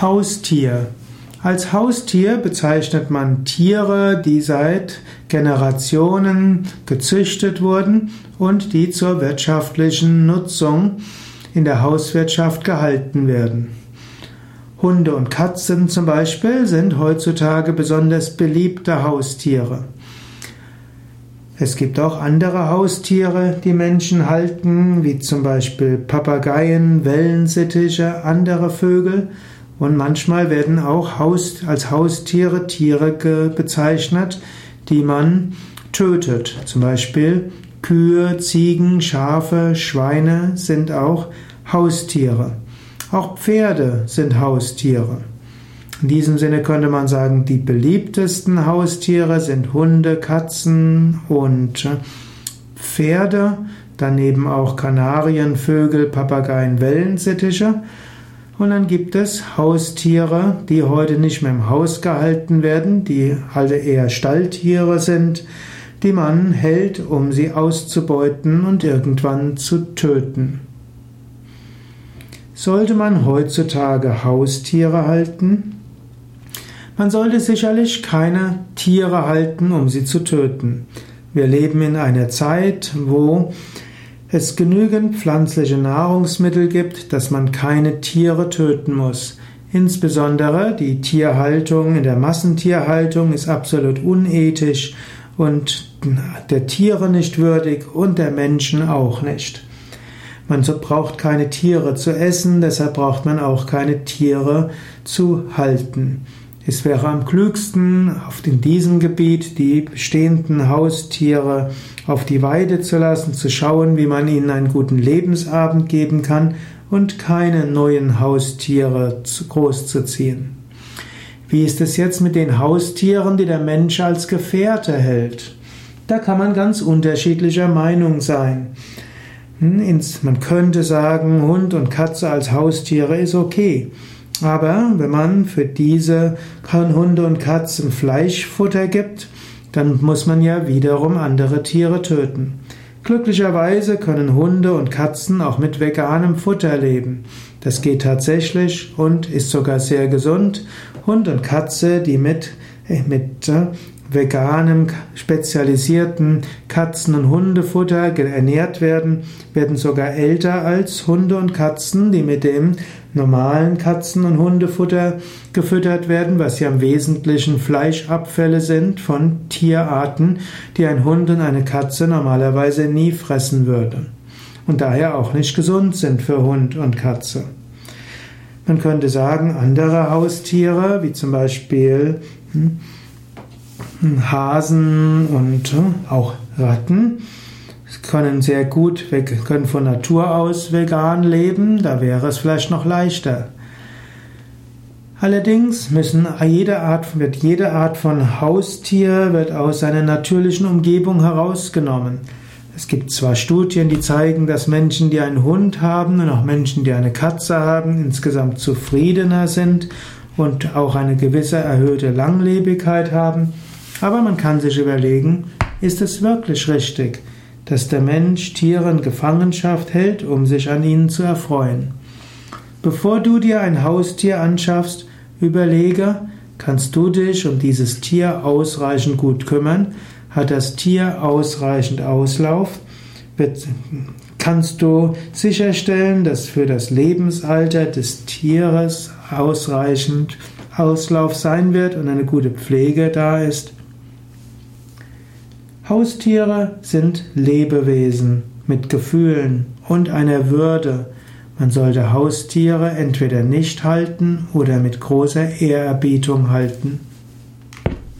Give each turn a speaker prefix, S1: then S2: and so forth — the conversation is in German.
S1: Haustier. Als Haustier bezeichnet man Tiere, die seit Generationen gezüchtet wurden und die zur wirtschaftlichen Nutzung in der Hauswirtschaft gehalten werden. Hunde und Katzen zum Beispiel sind heutzutage besonders beliebte Haustiere. Es gibt auch andere Haustiere, die Menschen halten, wie zum Beispiel Papageien, Wellensittiche, andere Vögel. Und manchmal werden auch Haus, als Haustiere Tiere bezeichnet, die man tötet. Zum Beispiel Kühe, Ziegen, Schafe, Schweine sind auch Haustiere. Auch Pferde sind Haustiere. In diesem Sinne könnte man sagen, die beliebtesten Haustiere sind Hunde, Katzen und Pferde, daneben auch Kanarien, Vögel, Papageien, Wellensittiche. Und dann gibt es Haustiere, die heute nicht mehr im Haus gehalten werden, die alle eher Stalltiere sind, die man hält, um sie auszubeuten und irgendwann zu töten. Sollte man heutzutage Haustiere halten? Man sollte sicherlich keine Tiere halten, um sie zu töten. Wir leben in einer Zeit, wo es genügend pflanzliche Nahrungsmittel gibt, dass man keine Tiere töten muss. Insbesondere die Tierhaltung in der Massentierhaltung ist absolut unethisch und der Tiere nicht würdig und der Menschen auch nicht. Man braucht keine Tiere zu essen, deshalb braucht man auch keine Tiere zu halten. Es wäre am klügsten, in diesem Gebiet die bestehenden Haustiere auf die Weide zu lassen, zu schauen, wie man ihnen einen guten Lebensabend geben kann und keine neuen Haustiere großzuziehen. Wie ist es jetzt mit den Haustieren, die der Mensch als Gefährte hält? Da kann man ganz unterschiedlicher Meinung sein. Hm, man könnte sagen, Hund und Katze als Haustiere ist okay. Aber wenn man für diese Hunde und Katzen Fleischfutter gibt, dann muss man ja wiederum andere Tiere töten. Glücklicherweise können Hunde und Katzen auch mit veganem Futter leben. Das geht tatsächlich und ist sogar sehr gesund. Hund und Katze, die mit, äh, mit äh, veganem, spezialisierten Katzen- und Hundefutter ernährt werden, werden sogar älter als Hunde und Katzen, die mit dem normalen Katzen- und Hundefutter gefüttert werden, was ja im Wesentlichen Fleischabfälle sind von Tierarten, die ein Hund und eine Katze normalerweise nie fressen würde und daher auch nicht gesund sind für Hund und Katze. Man könnte sagen, andere Haustiere, wie zum Beispiel hm, Hasen und äh, auch Ratten können sehr gut, können von Natur aus vegan leben, da wäre es vielleicht noch leichter. Allerdings müssen jede Art, wird jede Art von Haustier wird aus seiner natürlichen Umgebung herausgenommen. Es gibt zwar Studien, die zeigen, dass Menschen, die einen Hund haben und auch Menschen, die eine Katze haben, insgesamt zufriedener sind und auch eine gewisse erhöhte Langlebigkeit haben. Aber man kann sich überlegen, ist es wirklich richtig, dass der Mensch Tiere in Gefangenschaft hält, um sich an ihnen zu erfreuen? Bevor du dir ein Haustier anschaffst, überlege, kannst du dich um dieses Tier ausreichend gut kümmern? Hat das Tier ausreichend Auslauf? kannst du sicherstellen, dass für das Lebensalter des Tieres ausreichend Auslauf sein wird und eine gute Pflege da ist? Haustiere sind Lebewesen mit Gefühlen und einer Würde. Man sollte Haustiere entweder nicht halten oder mit großer Ehrerbietung halten.